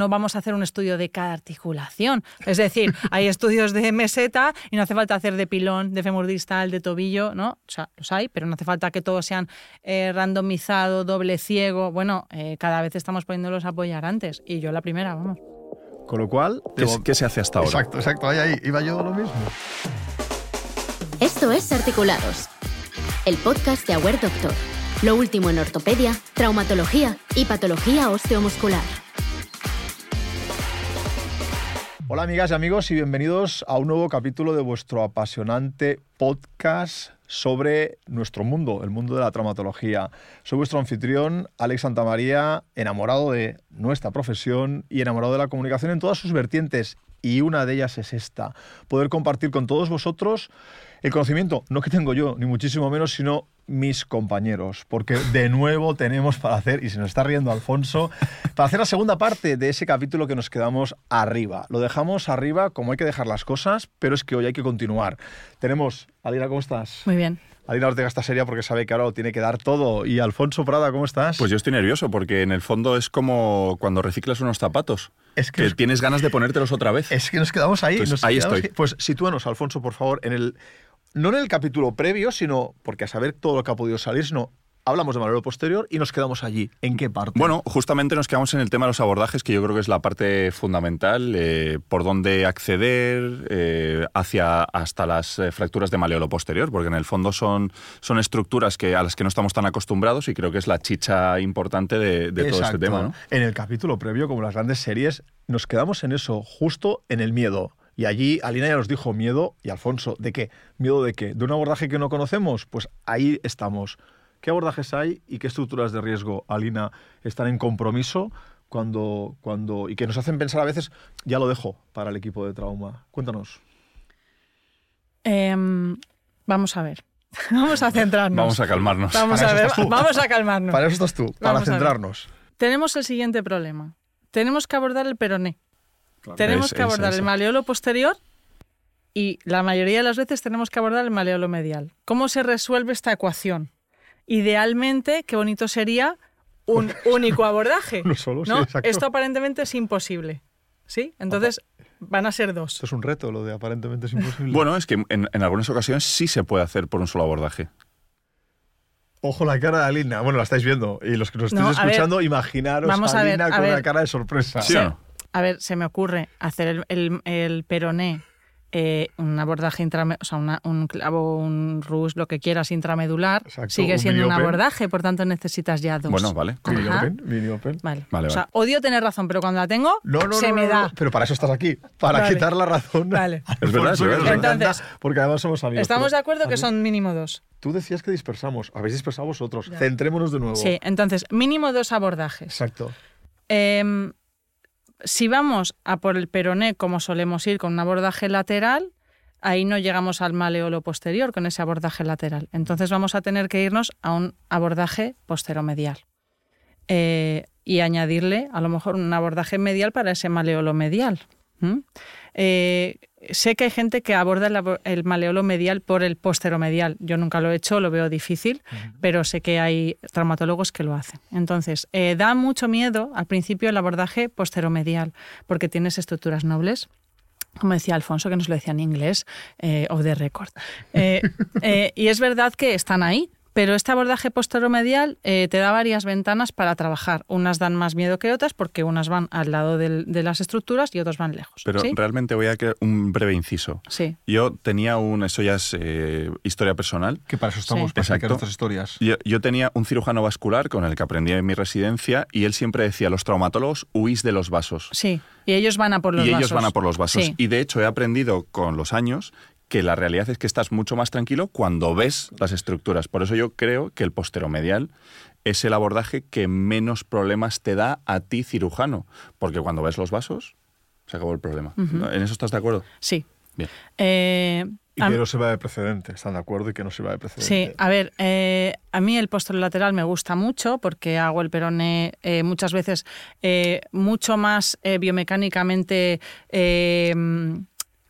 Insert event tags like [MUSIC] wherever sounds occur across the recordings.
no vamos a hacer un estudio de cada articulación. Es decir, hay estudios de meseta y no hace falta hacer de pilón, de femur distal, de tobillo, ¿no? O sea, los hay, pero no hace falta que todos sean eh, randomizado, doble ciego. Bueno, eh, cada vez estamos poniéndolos a apoyar antes. Y yo la primera, vamos. Con lo cual... ¿Qué, qué se hace hasta ahora? Exacto, exacto. Ahí, ahí. Iba yo lo mismo. Esto es Articulados, el podcast de Aware Doctor. Lo último en ortopedia, traumatología y patología osteomuscular. Hola amigas y amigos y bienvenidos a un nuevo capítulo de vuestro apasionante podcast sobre nuestro mundo, el mundo de la traumatología. Soy vuestro anfitrión, Alex Santamaría, enamorado de nuestra profesión y enamorado de la comunicación en todas sus vertientes. Y una de ellas es esta, poder compartir con todos vosotros el conocimiento, no que tengo yo, ni muchísimo menos, sino mis compañeros, porque de nuevo tenemos para hacer, y se nos está riendo Alfonso, para hacer la segunda parte de ese capítulo que nos quedamos arriba. Lo dejamos arriba como hay que dejar las cosas, pero es que hoy hay que continuar. Tenemos, Adina, ¿cómo estás? Muy bien. Adina Ortega está seria porque sabe que ahora lo tiene que dar todo. Y Alfonso Prada, ¿cómo estás? Pues yo estoy nervioso porque en el fondo es como cuando reciclas unos zapatos. Es que, tienes ganas de ponértelos otra vez. Es que nos quedamos ahí. Pues nos ahí quedamos estoy. Pues sitúanos, Alfonso, por favor, en el no en el capítulo previo, sino porque a saber todo lo que ha podido salir, sino hablamos de maleo posterior y nos quedamos allí. ¿En qué parte? Bueno, justamente nos quedamos en el tema de los abordajes, que yo creo que es la parte fundamental, eh, por dónde acceder eh, hacia hasta las eh, fracturas de maleolo posterior, porque en el fondo son, son estructuras que, a las que no estamos tan acostumbrados y creo que es la chicha importante de, de todo este tema. ¿no? En el capítulo previo, como las grandes series, nos quedamos en eso, justo en el miedo. Y allí Alina ya nos dijo miedo, y Alfonso, ¿de qué? ¿Miedo de qué? ¿De un abordaje que no conocemos? Pues ahí estamos. ¿Qué abordajes hay y qué estructuras de riesgo, Alina, están en compromiso cuando, cuando, y que nos hacen pensar a veces, ya lo dejo para el equipo de trauma? Cuéntanos. Em, vamos a ver. [LAUGHS] Vamos a centrarnos. Vamos a calmarnos. Vamos Para a ver, vamos a calmarnos. Para eso estás tú, para Vamos centrarnos. Tenemos el siguiente problema. Tenemos que abordar el peroné. Tenemos Es- que abordar el maleolo posterior y la mayoría de las veces tenemos que abordar el maleolo medial. ¿Cómo se resuelve esta ecuación? Idealmente, qué bonito sería un único abordaje. [LAUGHS] Uno solo, sí, ¿no? Esto aparentemente es imposible. ¿Sí? Entonces van a ser dos. Esto es un reto, lo de aparentemente es imposible. Bueno, es que en, en algunas ocasiones sí se puede hacer por un solo abordaje. Ojo la cara de Alina. Bueno, la estáis viendo. Y los que nos No, ver. escuchando, imaginaros Vamos a ver, Alina a con ver. una cara de sorpresa. ¿Sí o no? A ver, se me ocurre hacer el, el- el peroné, eh, un abordaje intramedular, o sea, una- un clavo, un rush, lo que quieras, intramedular. Exacto, Sigue un siendo un abordaje, por tanto necesitas ya dos. Bueno, vale. Mini open, mini open. Vale. Vale, o sea, vale. odio tener razón, pero cuando la tengo, No, no, se no, me no, da. no, Pero para eso estás aquí, para Vale. quitar la razón. Vale. [LAUGHS] Es verdad, es verdad. Entonces, porque además somos amigos. Estamos pero- de acuerdo que mí- son mínimo dos. Tú decías que dispersamos. Habéis dispersado vosotros. Ya. Centrémonos de nuevo. Sí, entonces, mínimo dos abordajes. Exacto. Em, si vamos a por el peroné, como solemos ir con un abordaje lateral, ahí no llegamos al maleolo posterior con ese abordaje lateral. Entonces vamos a tener que irnos a un abordaje posteromedial. Eh, y añadirle a lo mejor un abordaje medial para ese maleolo medial. Sé que hay gente que aborda el, maleolo medial por el posteromedial. Yo nunca lo he hecho, lo veo difícil, pero sé que hay traumatólogos que lo hacen. Entonces, eh, da mucho miedo al principio el abordaje posteromedial, porque tienes estructuras nobles. Como decía Alfonso, que nos lo decía en inglés, eh, off the record. Eh, [LAUGHS] eh, y es verdad que están ahí, pero este abordaje posteromedial eh, te da varias ventanas para trabajar. Unas dan más miedo que otras porque unas van al lado del- de las estructuras y otras van lejos. Pero ¿sí? realmente voy a crear un breve inciso. Sí. Yo tenía un, eso ya es eh, historia personal. Que para eso estamos, Sí. para nuestras historias. Yo, yo tenía un cirujano vascular con el que aprendí en mi residencia y él siempre decía, los traumatólogos huís de los vasos. Sí, y ellos van a por los y ellos vasos. van a por los vasos. Sí. Y de hecho he aprendido con los años que la realidad es que estás mucho más tranquilo cuando ves las estructuras. Por eso yo creo que el posteromedial es el abordaje que menos problemas te da a ti cirujano. Porque cuando ves los vasos, se acabó el problema. ¿En eso estás de acuerdo? Sí. Bien. Eh, Y que no se va de precedente. ¿Están de acuerdo? Y que no se va de Sí, precedente. a ver, eh, a mí el posterolateral me gusta mucho porque hago el peroné eh, muchas veces eh, mucho más eh, biomecánicamente eh,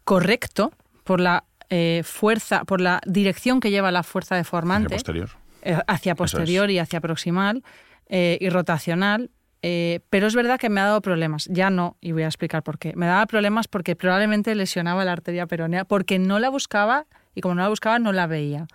correcto por la eh, fuerza, por la dirección que lleva la fuerza Hacia deformante posterior. eh, hacia posterior y hacia proximal eh, y rotacional. pero es verdad que me ha dado problemas. Ya no, y voy a explicar por qué. Me daba problemas porque probablemente lesionaba la arteria peronea, porque no la buscaba y como no la buscaba no la veía.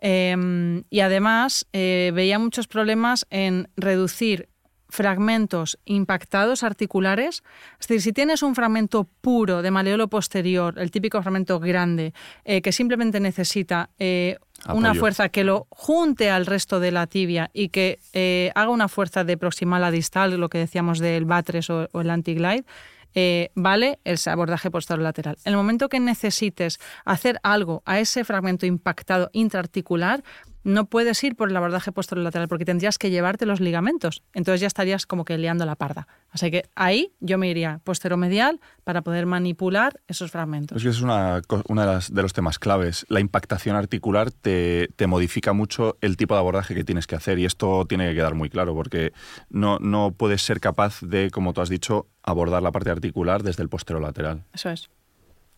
Em, y además veía muchos problemas en reducir fragmentos impactados articulares. Es decir, si tienes un fragmento puro de maleolo posterior, el típico fragmento grande, eh, que simplemente necesita eh, una fuerza que lo junte al resto de la tibia y que eh, haga una fuerza de proximal a distal, lo que decíamos del Batres o, o el antiglide, eh, vale el abordaje posterolateral. En el momento que necesites hacer algo a ese fragmento impactado intraarticular, no puedes ir por el abordaje posterolateral porque tendrías que llevarte los ligamentos. Entonces ya estarías como que liando la parda. Así que ahí yo me iría posteromedial para poder manipular esos fragmentos. Es que es una, co- una de, de los temas claves. La impactación articular te, te modifica mucho el tipo de abordaje que tienes que hacer y esto tiene que quedar muy claro porque no, no puedes ser capaz de, como tú has dicho, abordar la parte articular desde el posterolateral. Eso es,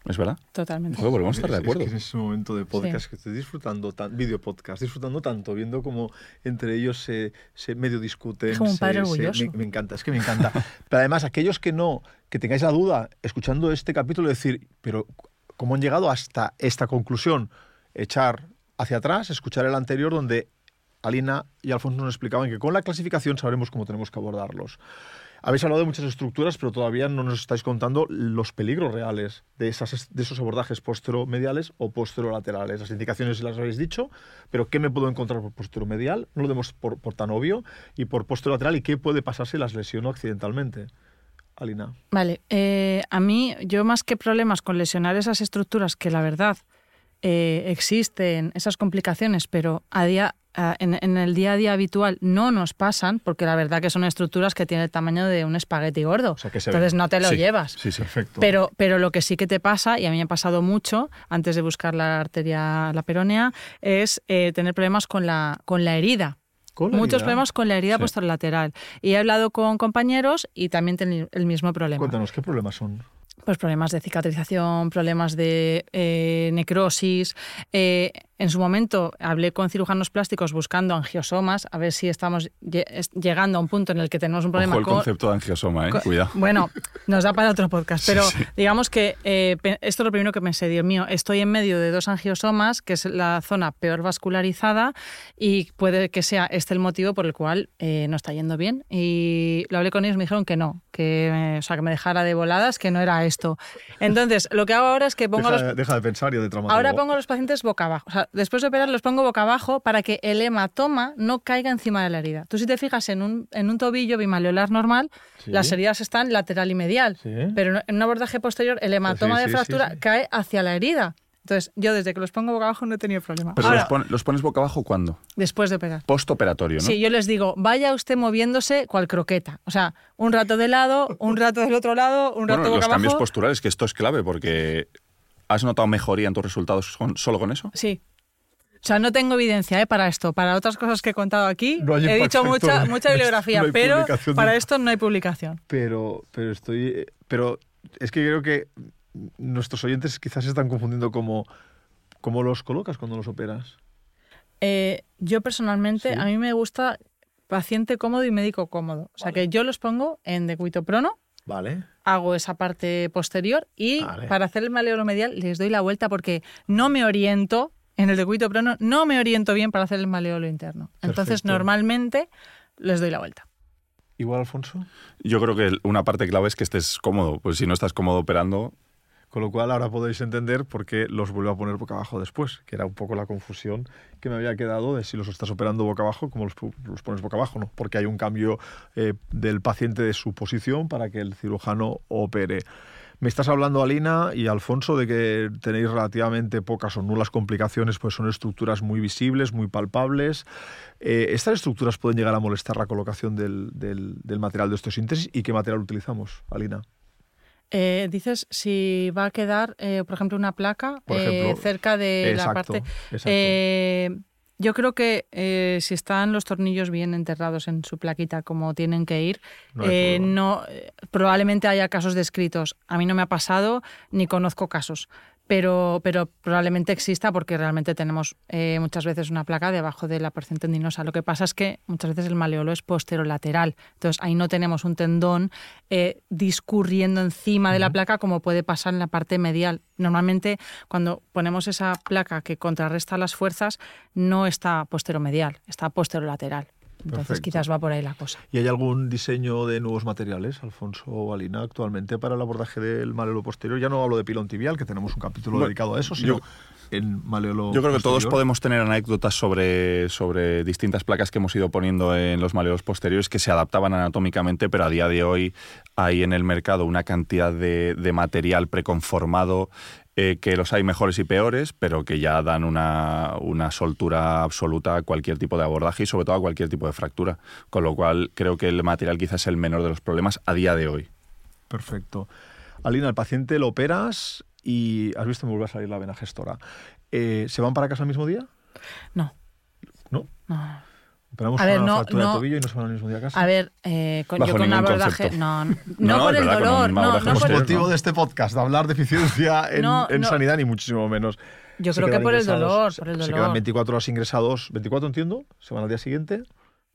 ¿Es verdad? totalmente. Joder, podemos estar de Es- es acuerdo. que en ese momento de podcast Sí. que estoy disfrutando, tan, video podcast, disfrutando tanto, viendo cómo entre ellos se, se medio discuten. Es como un se- padre se- orgulloso. me, me encanta, es que me encanta. [LAUGHS] Pero además, aquellos que no, que tengáis la duda, escuchando este capítulo, decir, pero ¿cómo han llegado hasta esta conclusión? Echar hacia atrás, escuchar el anterior, donde Alina y Alfonso nos explicaban que con la clasificación sabremos cómo tenemos que abordarlos. Habéis hablado de muchas estructuras, pero todavía no nos estáis contando los peligros reales de, esas, de esos abordajes posteromediales o posterolaterales. Las indicaciones las habéis dicho, pero ¿qué me puedo encontrar por posteromedial? No lo demos por, tan obvio. Y por posterolateral, ¿y qué puede pasar si las lesiono accidentalmente? Alina. Vale, eh, a mí, yo más que problemas con lesionar esas estructuras, que la verdad eh, existen esas complicaciones, pero a día, a- en, en el día a día habitual no nos pasan, porque la verdad que son estructuras que tienen el tamaño de un espagueti gordo. O sea, que se Entonces no te lo Sí, llevas. Sí, sí. Perfecto. Pero, pero lo que sí que te pasa, y a mí me ha pasado mucho antes de buscar la arteria, la peronea, es eh, tener problemas con la, con la herida. Muchos problemas con la herida Sí. posterolateral. Y he hablado con compañeros y también tienen el mismo problema. Cuéntanos, ¿qué problemas son? Pues problemas de cicatrización, problemas de eh, necrosis. Eh, en su momento hablé con cirujanos plásticos buscando angiosomas, a ver si estamos lle- es- llegando a un punto en el que tenemos un problema Ojo el con, concepto de angiosoma, ¿eh? Cuidado. Bueno, nos da para otro podcast, pero Sí, sí. digamos que eh, esto es lo primero que pensé, Dios mío, estoy en medio de dos angiosomas, que es la zona peor vascularizada, y puede que sea este el motivo por el cual eh, no está yendo bien. Y lo hablé con ellos, me dijeron que no, que, eh, o sea, que me dejara de voladas, que no era esto. Entonces, lo que hago ahora es que pongo a Deja, los deja de pensar y de. Ahora pongo a los pacientes boca abajo. O sea, después de operar los pongo boca abajo para que el hematoma no caiga encima de la herida. Tú si te fijas en un, en un tobillo bimaleolar normal, Sí. las heridas están lateral y medial. Sí. Pero en un abordaje posterior el hematoma Sí, de fractura cae hacia la herida. Entonces, yo desde que los pongo boca abajo no he tenido problema. Pero Ahora, los, pon- los pones boca abajo cuándo? después de operar. Postoperatorio, ¿no? Sí, yo les digo, vaya usted moviéndose cual croqueta. O sea, un rato de lado, un rato del otro lado, un rato Bueno, boca los cambios abajo. posturales, que esto es clave porque ¿has notado mejoría en tus resultados con- solo con eso? Sí. O sea, no tengo evidencia ¿eh? para esto. Para otras cosas que he contado aquí, No he dicho mucha, mucha bibliografía, [LAUGHS] No pero de- para esto no hay publicación. Pero, pero estoy. Pero es que creo que nuestros oyentes quizás se están confundiendo como. ¿Cómo los colocas cuando los operas? Eh, yo personalmente, Sí. a mí me gusta paciente cómodo y médico cómodo. O sea, que yo los pongo en decúbito prono, Vale. hago esa parte posterior y Vale. para hacer el maleolo medial les doy la vuelta porque no me oriento en el decúbito prono, no me oriento bien para hacer el maleolo interno. Entonces, Perfecto. normalmente les doy la vuelta. Igual, Alfonso. Yo creo que una parte clave es que estés cómodo. Pues si no estás cómodo operando, Con lo cual ahora podéis entender por qué los vuelvo a poner boca abajo después, que era un poco la confusión que me había quedado de si los estás operando boca abajo, como los, los pones boca abajo, ¿no? Porque hay un cambio eh, del paciente de su posición para que el cirujano opere. Me estás hablando, Alina y Alfonso, de que tenéis relativamente pocas o nulas complicaciones, pues son estructuras muy visibles, muy palpables. Eh, ¿Estas estructuras pueden llegar a molestar la colocación del, del- del material de osteosíntesis y qué material utilizamos, Alina? Eh, dices si va a quedar, eh, por ejemplo, una placa ejemplo, cerca de exacto, la parte. exacto. Yo creo que eh, si están los tornillos bien enterrados en su plaquita como tienen que ir, No eh, no, eh, probablemente haya casos descritos. A mí no me ha pasado ni conozco casos. Pero, pero probablemente exista porque realmente tenemos eh, muchas veces una placa debajo de la porción tendinosa. Lo que pasa es que muchas veces el maleolo es posterolateral, entonces ahí no tenemos un tendón eh, discurriendo encima de la placa como puede pasar en la parte medial. Normalmente cuando ponemos esa placa que contrarresta las fuerzas no está posteromedial, está posterolateral. Entonces Perfecto. quizás va por ahí la cosa. ¿Y hay algún diseño de nuevos materiales, Alfonso o Alina, actualmente para el abordaje del maleolo posterior? Ya no hablo de pilón tibial, que tenemos un capítulo Bueno, dedicado a eso, sino yo- en maleolo Yo creo que todos podemos tener anécdotas sobre, sobre distintas placas que hemos ido poniendo en los maleolos posteriores que se adaptaban anatómicamente, pero a día de hoy hay en el mercado una cantidad de, de material preconformado eh, que los hay mejores y peores, pero que ya dan una, una soltura absoluta a cualquier tipo de abordaje y sobre todo a cualquier tipo de fractura. Con lo cual creo que el material quizás es el menor de los problemas a día de hoy. Perfecto. Alina, al paciente lo operas y has visto me vuelve a salir la vena gestora. Eh, ¿Se van para casa el mismo día? No, ¿No? no. Operamos A ver, una no, fractura no. de tobillo y no se van al mismo día a casa. A ver, eh, con, Bajo yo con un abordaje. [LAUGHS] No, no, No, por es el dolor. No, no por el motivo de este podcast, de hablar de eficiencia [LAUGHS] en, No, en no. sanidad, ni muchísimo menos. Yo Se creo que por el dolor, por el Se dolor. quedan 24 horas ingresados, 24 entiendo, se van al día siguiente.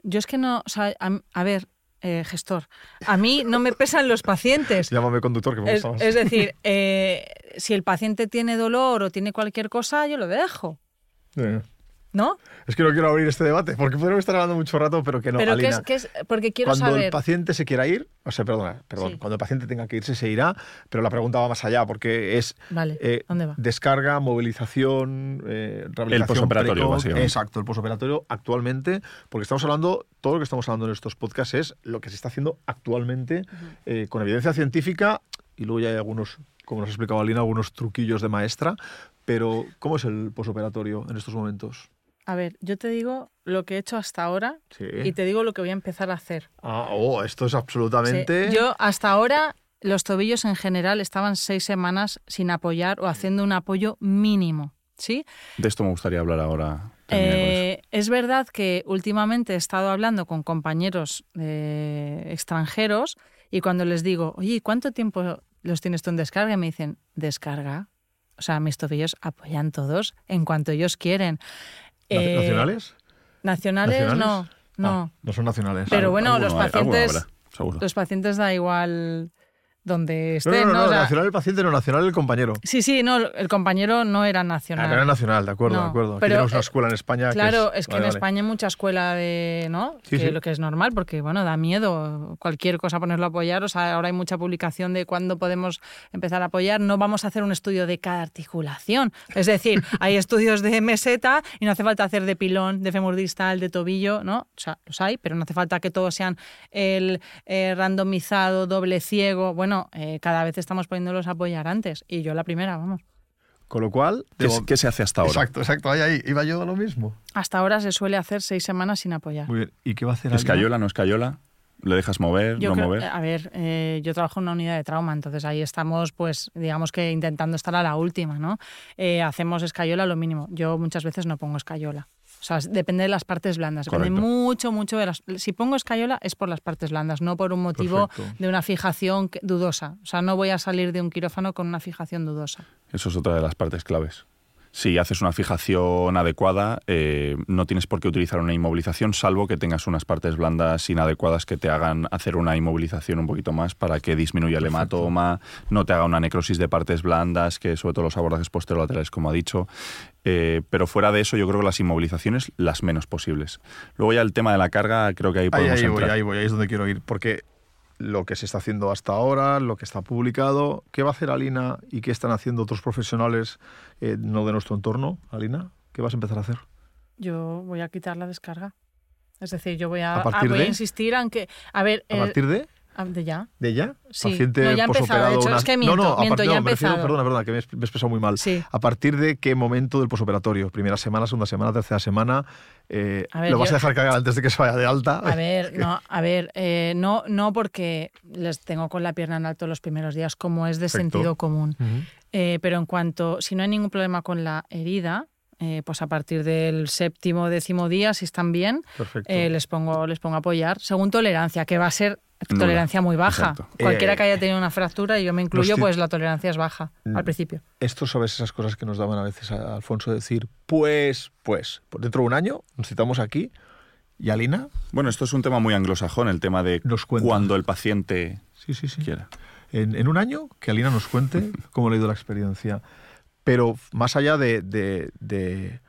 Yo es que no, o sea, a, a ver, eh, gestor, a mí no me pesan los pacientes. [LAUGHS] Llámame conductor, que me Es, gusta más. es decir, eh, si el paciente tiene dolor o tiene cualquier cosa, yo lo dejo, Eh, ¿no? Es que no quiero abrir este debate, porque podemos estar hablando mucho rato, pero que no, Pero que Alina. es, que es, porque quiero cuando el paciente se quiera ir, o sea, perdona, perdón, Sí. cuando el paciente tenga que irse se irá, pero la pregunta va más allá, porque es Vale, eh, ¿dónde va? descarga, movilización, eh, rehabilitación posoperatorio, precoz. básicamente. Exacto, el posoperatorio actualmente, porque estamos hablando, todo lo que estamos hablando en estos podcasts es lo que se está haciendo actualmente eh, con evidencia científica y luego ya hay algunos, como nos ha explicado Alina, algunos truquillos de maestra, pero ¿cómo es el posoperatorio en estos momentos? A ver, yo te digo lo que he hecho hasta ahora Sí. y te digo lo que voy a empezar a hacer. Ah, oh, esto es Sí, absolutamente... Yo hasta ahora los tobillos en general estaban seis semanas sin apoyar o haciendo un apoyo mínimo, ¿sí? De esto me gustaría hablar ahora. Eh, es verdad que últimamente he estado hablando con compañeros eh, extranjeros y cuando les digo, oye, ¿cuánto tiempo los tienes tú en descarga? Y me dicen, descarga. O sea, mis tobillos apoyan todos en cuanto ellos quieren. ¿Nac- Eh, ¿Nacionales? Nacionales, ¿Nacionales? no, no. Ah, no son nacionales. Pero bueno, los pacientes-. Los pacientes da igual donde No, estén, no, no, ¿no? no, O sea, nacional el paciente, no nacional el compañero. Sí, sí, no, el compañero no era Ah, nacional. no era nacional, de acuerdo, de acuerdo. Aquí pero, tenemos una eh, escuela en España Claro, que es, que vale, en vale. España hay mucha escuela de, ¿no? Sí, que sí. lo que es normal, porque bueno, da miedo cualquier cosa ponerlo a apoyar. O sea, ahora hay mucha publicación de cuándo podemos empezar a apoyar. No vamos a hacer un estudio de cada articulación. Es decir, [LAUGHS] hay estudios de meseta y no hace falta hacer de pilón, de fémur distal, de tobillo, ¿no? O sea, los hay, pero no hace falta que todos sean el eh, randomizado, doble ciego. Bueno, eh, cada vez estamos poniéndolos a apoyar antes. Y yo la primera, vamos. Con lo cual... ¿Qué, se hace hasta ahora? Exacto, exacto, ahí, ahí. Iba yo a lo mismo. Hasta ahora se suele hacer seis semanas sin apoyar. Muy bien. ¿Y qué va a hacer Alina? ¿Escayola, no escayola? ¿Le dejas mover, Yo no creo- mover? A ver, eh, yo trabajo en una unidad de trauma, entonces ahí estamos, pues, digamos que intentando estar a la última, ¿no? Eh, hacemos escayola lo mínimo. Yo muchas veces no pongo escayola. O sea, depende de las partes blandas. Depende Correcto. mucho, mucho de las. Si pongo escayola es por las partes blandas, no por un motivo Perfecto. de una fijación que- dudosa. O sea, no voy a salir de un quirófano con una fijación dudosa. Eso es otra de las partes claves. Si haces una fijación adecuada, eh, no tienes por qué utilizar una inmovilización, salvo que tengas unas partes blandas inadecuadas que te hagan hacer una inmovilización un poquito más para que disminuya el Perfecto. hematoma, no te haga una necrosis de partes blandas, que sobre todo los abordajes posterolaterales, como ha dicho. Eh, pero fuera de eso, yo creo que las inmovilizaciones las menos posibles. Luego ya el tema de la carga, creo que ahí Ahí, podemos ahí voy, entrar. ahí voy, ahí es donde quiero ir. Porque lo que se está haciendo hasta ahora, lo que está publicado, ¿qué va a hacer Alina y qué están haciendo otros profesionales eh, no de nuestro entorno? Alina, ¿qué vas a empezar a hacer? Yo voy a quitar la descarga. Es decir, yo voy a, ¿A partir voy a de? insistir, aunque. A ver. ¿A eh, partir de? Ah, de ya. ¿De ya? Sí. Paciente No, ya ha empezado, posoperado de hecho, una- es que no, miento, no, a miento, partir- ya no, me refiero- perdona, perdona, que me he expresado muy mal. Sí. ¿A partir de qué momento del posoperatorio? ¿Primera semana, segunda semana, tercera semana? Eh, A ver, ¿Lo vas a dejar cagar antes de que se vaya de alta? A ver, [LAUGHS] no, a ver, eh, no, no porque les tengo con la pierna en alto los primeros días, como es de Perfecto. sentido común. Eh, pero en cuanto, si no hay ningún problema con la herida, eh, pues a partir del séptimo, décimo día, si están bien, eh, les pongo, les pongo a apoyar, según tolerancia, que va a ser. Tolerancia muy baja. Exacto. Cualquiera Eh, que haya tenido una fractura, y yo me incluyo, pues la tolerancia es baja Mm. al principio. Esto sabes esas cosas que nos daban a veces a Alfonso decir, pues, pues, dentro de un año nos citamos aquí y Alina, Bueno, esto es un tema muy anglosajón, el tema de Nos cuando el paciente sí, sí, sí. quiera. En, en un año que Alina nos cuente [LAUGHS] cómo le ha ido la experiencia. Pero más allá de, de- de-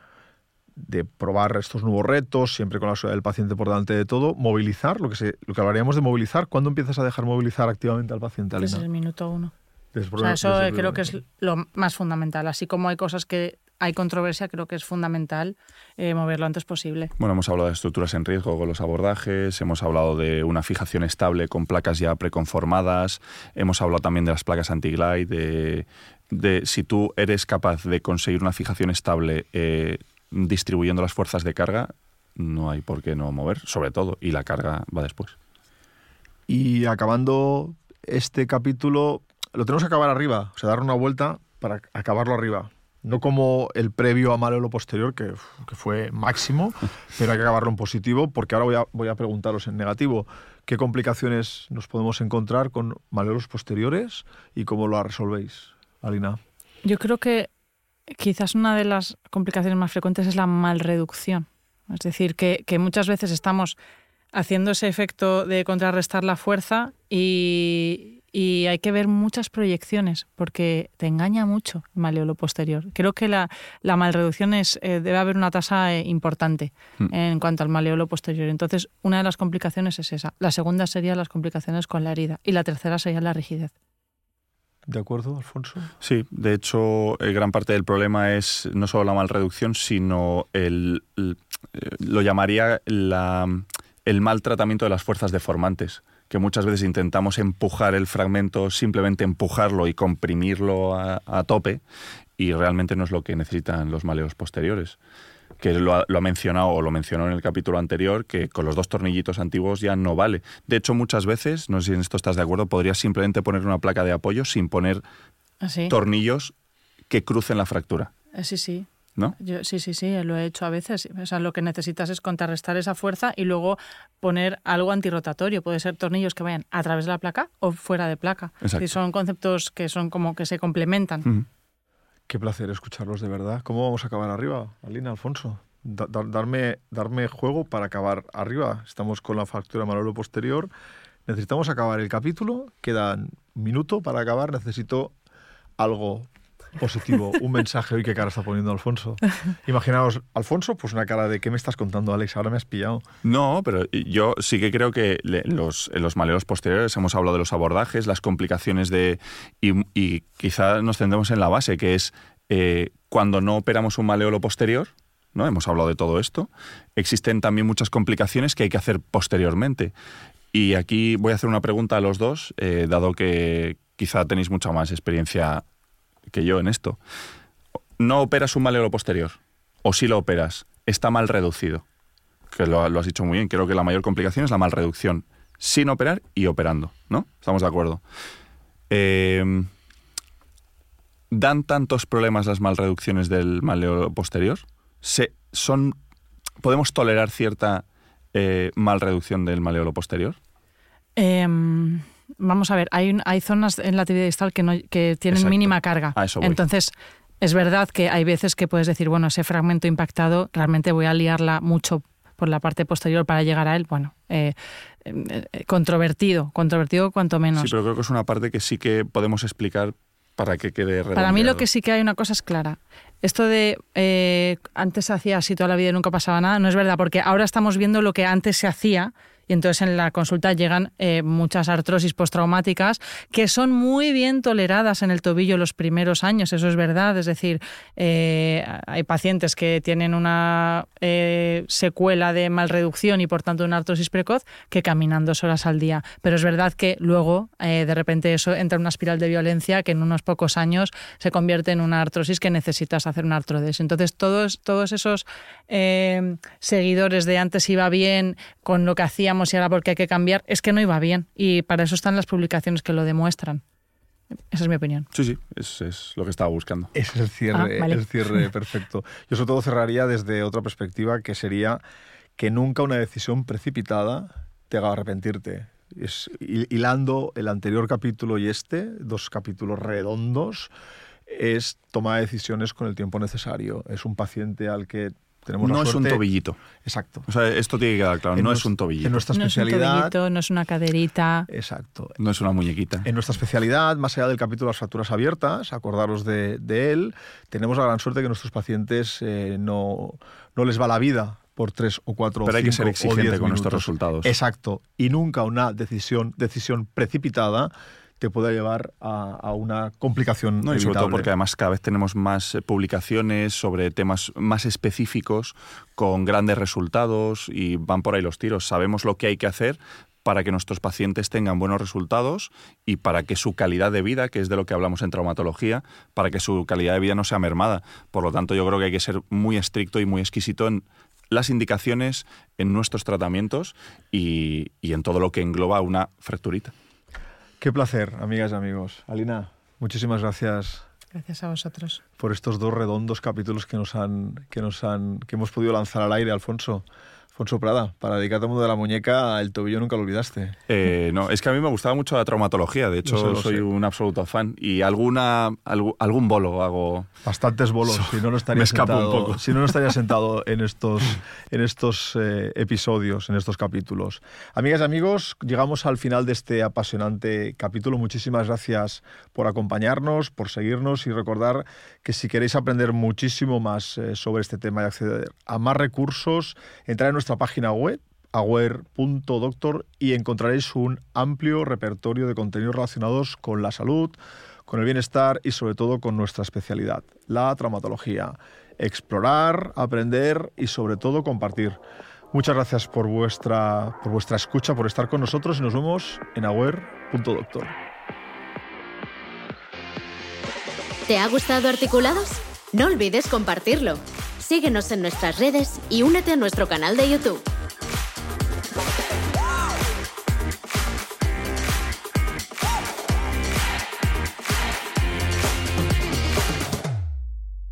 de probar estos nuevos retos, siempre con la ayuda del paciente por delante de todo, movilizar, lo que, se, lo que hablaríamos de movilizar, ¿cuándo empiezas a dejar movilizar activamente al paciente, Alina? Desde el minuto uno. Desde O sea, eso desde eh, creo que es lo más fundamental. Así como hay cosas que hay controversia, creo que es fundamental eh, moverlo antes posible. Bueno, hemos hablado de estructuras en riesgo con los abordajes, hemos hablado de una fijación estable con placas ya preconformadas, hemos hablado también de las placas anti-glide, de, de si tú eres capaz de conseguir una fijación estable eh, distribuyendo las fuerzas de carga, no hay por qué no mover, sobre todo, y la carga va después. Y acabando este capítulo, lo tenemos que acabar arriba, o sea, dar una vuelta para acabarlo arriba. No como el previo a maleo posterior, que, que fue máximo, [LAUGHS] pero hay que acabarlo en positivo, porque ahora voy a, voy a preguntaros en negativo qué complicaciones nos podemos encontrar con maleolos posteriores y cómo lo resolvéis, Alina. Yo creo que quizás una de las complicaciones más frecuentes es la malreducción. Es decir, que, que muchas veces estamos haciendo ese efecto de contrarrestar la fuerza y, y hay que ver muchas proyecciones porque te engaña mucho el maleolo posterior. Creo que la, la malreducción es, eh, debe haber una tasa eh, importante Mm. en cuanto al maleolo posterior. Entonces, una de las complicaciones es esa. La segunda sería las complicaciones con la herida y la tercera sería la rigidez. ¿De acuerdo, Alfonso? Sí, de hecho, eh, gran parte del problema es no solo la malreducción, sino el, eh, lo llamaría la- el mal tratamiento de las fuerzas deformantes, que muchas veces intentamos empujar el fragmento, simplemente empujarlo y comprimirlo a tope, y realmente no es lo que necesitan los maleos posteriores. Que lo ha, lo ha mencionado o lo mencionó en el capítulo anterior, que con los dos tornillitos antiguos ya no vale. De hecho, muchas veces, no sé si en esto estás de acuerdo, podrías simplemente poner una placa de apoyo sin poner Así. tornillos que crucen la fractura, Eh, Sí, sí. ¿no? Yo, sí, sí, sí, lo he hecho a veces. O sea, lo que necesitas es contrarrestar esa fuerza y luego poner algo antirrotatorio. Puede ser tornillos que vayan a través de la placa o fuera de placa. Y son conceptos que son como que se complementan. Qué placer escucharlos de verdad. ¿Cómo vamos a acabar arriba, Alina, Alfonso? Da- da- darme, darme juego para acabar arriba. Estamos con la fractura malolo posterior. Necesitamos acabar el capítulo. Queda un minuto para acabar. Necesito algo positivo, un mensaje hoy. ¿Qué cara está poniendo Alfonso? Imaginaos, Alfonso, pues una cara de ¿qué me estás contando, Alex? Ahora me has pillado. No, pero yo sí que creo que los, en los maleos posteriores hemos hablado de los abordajes, las complicaciones de... Y, y quizá nos centremos en la base, que es eh, cuando no operamos un maleolo posterior, ¿no? Hemos hablado de todo esto. Existen también muchas complicaciones que hay que hacer posteriormente. Y aquí voy a hacer una pregunta a los dos, eh, dado que quizá tenéis mucha más experiencia que yo en esto. No operas un maleolo posterior, o si lo operas, está mal reducido que lo, has dicho muy bien, creo que la mayor complicación es la malreducción, sin operar y operando, ¿no? Estamos de acuerdo. Eh, ¿Dan tantos problemas las malreducciones del maleo posterior? Se, son, ¿Podemos tolerar cierta eh, malreducción del maleolo posterior? Em, vamos a ver, hay, un- hay zonas en la tibia distal que, no, que tienen Exacto. mínima carga. A eso voy. Entonces, es verdad que hay veces que puedes decir, bueno, ese fragmento impactado, realmente voy a liarla mucho por la parte posterior para llegar a él. Bueno, eh, eh, controvertido, controvertido cuanto menos. Sí, pero creo que es una parte que sí que podemos explicar para que quede Para mí lo redondeado. que sí que hay una cosa es clara. Esto de eh, antes se hacía así toda la vida y nunca pasaba nada, no es verdad, porque ahora estamos viendo lo que antes se hacía y entonces en la consulta llegan eh, muchas artrosis postraumáticas que son muy bien toleradas en el tobillo los primeros años, eso es verdad. Es decir, eh, hay pacientes que tienen una eh, secuela de malreducción y por tanto una artrosis precoz que caminan dos horas al día. Pero es verdad que luego de repente eso entra en una espiral de violencia que en unos pocos años se convierte en una artrosis que necesitas hacer una artrodes. Entonces todos, todos esos seguidores de antes iba bien con lo que hacíamos y ahora porque hay que cambiar, es que no iba bien. Y para eso están las publicaciones que lo demuestran. Esa es mi opinión. Sí, sí, es, es lo que estaba buscando. Es el cierre, Ah, vale. el cierre [LAUGHS] perfecto. Yo sobre todo cerraría desde otra perspectiva que sería que nunca una decisión precipitada te haga arrepentirte. es, hilando el anterior capítulo y este, dos capítulos redondos, es tomar decisiones con el tiempo necesario. Es un paciente al que tenemos no es un tobillito. Exacto. O sea, esto tiene que quedar claro, En no es un En tobillito, nuestra No es un especialidad. tobillito, no es una caderita. Exacto. no es una muñequita. En nuestra especialidad, más allá del capítulo de las fracturas abiertas, acordaros de, de él, tenemos la gran suerte que nuestros pacientes eh, no, no les va la vida por tres o cuatro Pero o hay que cinco ser exigente con nuestros resultados. Exacto. Y nunca una decisión, decisión precipitada te puede llevar a, a una complicación No, y sobre todo porque además cada vez tenemos más eh, publicaciones sobre temas más específicos con grandes resultados y van por ahí los tiros. Sabemos lo que hay que hacer para que nuestros pacientes tengan buenos resultados y para que su calidad de vida, que es de lo que hablamos en traumatología, para que su calidad de vida no sea mermada. Por lo tanto, yo creo que hay que ser muy estricto y muy exquisito en las indicaciones, en nuestros tratamientos y, y en todo lo que engloba una fracturita. Qué placer, amigas y amigos. Alina, muchísimas gracias Gracias a vosotros. por estos dos redondos capítulos que nos han, que nos han, que hemos podido lanzar al aire, Alfonso. Alfonso Prada, para dedicarte al mundo de la muñeca, el tobillo nunca lo olvidaste. Eh, no, es que a mí me gustaba mucho la traumatología, de hecho soy sé. un absoluto fan y alguna, algu- algún bolo hago. Bastantes bolos, So- si no, no estaría me escapo un sentado, poco. Si no, no estaría [LAUGHS] sentado en estos, en estos eh, episodios, en estos capítulos. Amigas y amigos, llegamos al final de este apasionante capítulo. Muchísimas gracias por acompañarnos, por seguirnos y recordar que si queréis aprender muchísimo más eh, sobre este tema y acceder a más recursos, entrad en nuestra página web aware.doctor y encontraréis un amplio repertorio de contenidos relacionados con la salud, con el bienestar y sobre todo con nuestra especialidad, la traumatología. Explorar, aprender y sobre todo compartir. Muchas gracias por vuestra, por vuestra escucha, por estar con nosotros y nos vemos en aware.doctor. ¿Te ha gustado Articulados? No olvides compartirlo. Síguenos en nuestras redes y únete a nuestro canal de YouTube.